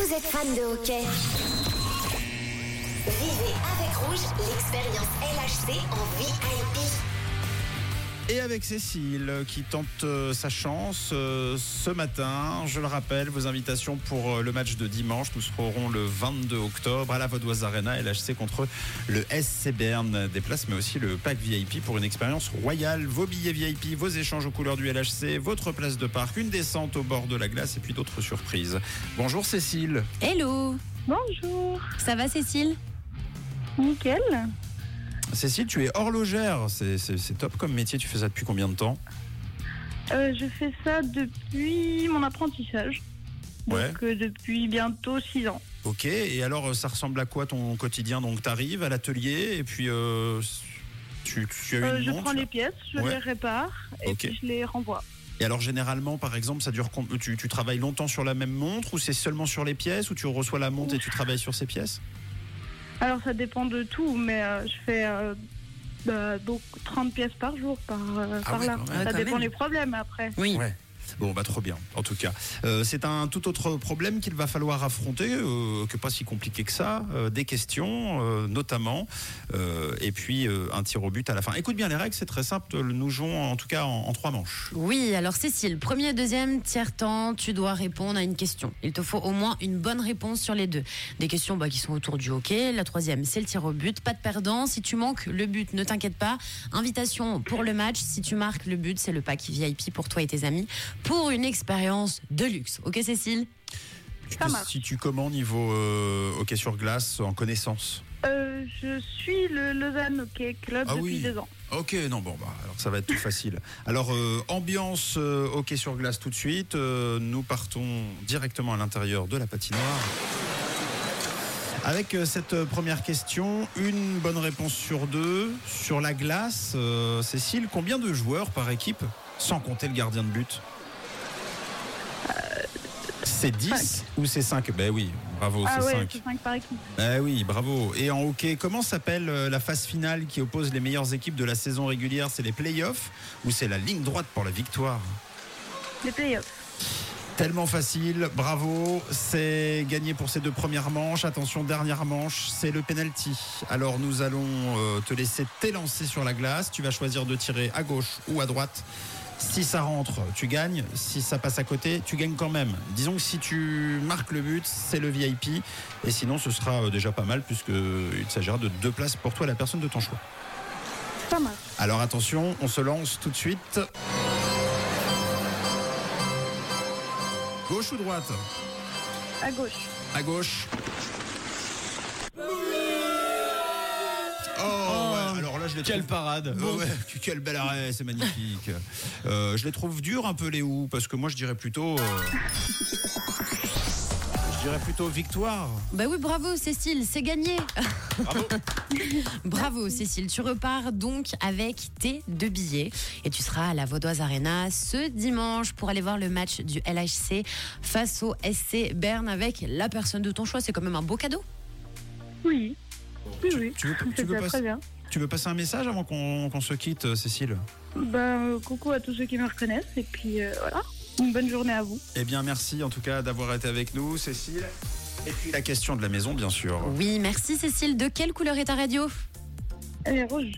Vous êtes fan de hockey? Vivez avec Rouge l'expérience LHC en VIP. Et avec Cécile qui tente euh, sa chance euh, ce matin. Je le rappelle, vos invitations pour euh, le match de dimanche. Nous serons le 22 octobre à la Vaudoise Arena LHC contre le SC Berne. Des places, mais aussi le pack VIP pour une expérience royale. Vos billets VIP, vos échanges aux couleurs du LHC, votre place de parc, une descente au bord de la glace et puis d'autres surprises. Bonjour Cécile. Hello Bonjour, Ça va Cécile? Nickel. Cécile, tu es horlogère. C'est- top comme métier. Tu fais ça depuis combien de temps Euh, je fais ça depuis mon apprentissage. Ouais. Donc euh, depuis bientôt 6 ans. Ok, et alors euh, ça ressemble à quoi ton quotidien? Donc tu arrives à l'atelier et puis euh, tu, tu as une je montre prends les pièces, je Ouais. les répare et puis je les renvoie. Et alors généralement par exemple ça dure tu, tu travailles longtemps sur la même montre ou c'est seulement sur les pièces ou tu reçois la montre et tu travailles sur ces pièces? Alors ça dépend de tout, mais euh, je fais euh, bah, donc 30 pièces par jour par, euh, Ah par ouais, là. quand même. Ça Quand dépend même. des problèmes après. Oui. Ouais. Bon, bah trop bien, en tout cas. Euh, c'est un tout autre problème qu'il va falloir affronter, euh, que pas si compliqué que ça. Euh, des questions, notamment, et puis un tir au but à la fin. Écoute bien les règles, c'est très simple. Nous jouons en tout cas en, en trois manches. Oui, alors Cécile, premier, deuxième, tiers temps, tu dois répondre à une question. Il te faut au moins une bonne réponse sur les deux. Des questions bah, qui sont autour du hockey. La troisième, c'est le tir au but. Pas de perdant. Si tu manques le but, ne t'inquiète pas. Invitation pour le match. Si tu marques le but, c'est le pack VIP pour toi et tes amis pour une expérience de luxe. Ok Cécile Tu te situes comment niveau euh, hockey sur glace en connaissance Euh, je suis le Lausanne Hockey Club Ah depuis oui. deux ans. Ok, non, bon, bah, alors ça va être tout facile. Alors, euh, ambiance euh, hockey sur glace tout de suite. Euh, nous partons directement à l'intérieur de la patinoire. Avec cette première question, une bonne réponse sur deux. Sur la glace, euh, Cécile, combien de joueurs par équipe, sans compter le gardien de but? C'est 10 ou c'est 5 Ben oui, bravo, ah c'est ouais, 5. c'est 5 par équipe. Eh oui, bravo. Et en hockey, comment s'appelle euh, la phase finale qui oppose les meilleures équipes de la saison régulière? C'est les playoffs ou c'est la ligne droite pour la victoire? Les playoffs. Tellement facile, bravo. C'est gagné pour ces deux premières manches. Attention, dernière manche, c'est le penalty. Alors nous allons euh, te laisser t'élancer sur la glace. Tu vas choisir de tirer à gauche ou à droite. Si ça rentre, tu gagnes. Si ça passe à côté, tu gagnes quand même. Disons que si tu marques le but, c'est le VIP. Et sinon, ce sera euh, déjà pas mal puisqu'il s'agira de deux places pour toi, la personne de ton choix. Ça marche. Alors attention, on se lance tout de suite. Gauche ou droite? À gauche. À gauche. Je les Quelle trouve- parade ouais, quel bel arrêt, c'est magnifique. Euh, je les trouve durs un peu les ou parce que moi je dirais plutôt. euh, je dirais plutôt victoire. Bah oui, bravo Cécile, c'est gagné. Bravo. Bravo Cécile, tu repars donc avec tes deux billets et tu seras à la Vaudoise Arena ce dimanche pour aller voir le match du LHC face au SC Berne avec la personne de ton choix. C'est quand même un beau cadeau. Oui. Oui, oui. Tu veux, tu veux passer, très bien. Tu veux passer un message avant qu'on qu'on se quitte, euh, Cécile Ben, coucou à tous ceux qui me reconnaissent et puis euh, voilà. Une bonne journée à vous. Eh bien, merci en tout cas d'avoir été avec nous, Cécile. Et puis la question de la maison, bien sûr. Oui, merci Cécile. De quelle couleur est ta radio? Elle est rouge.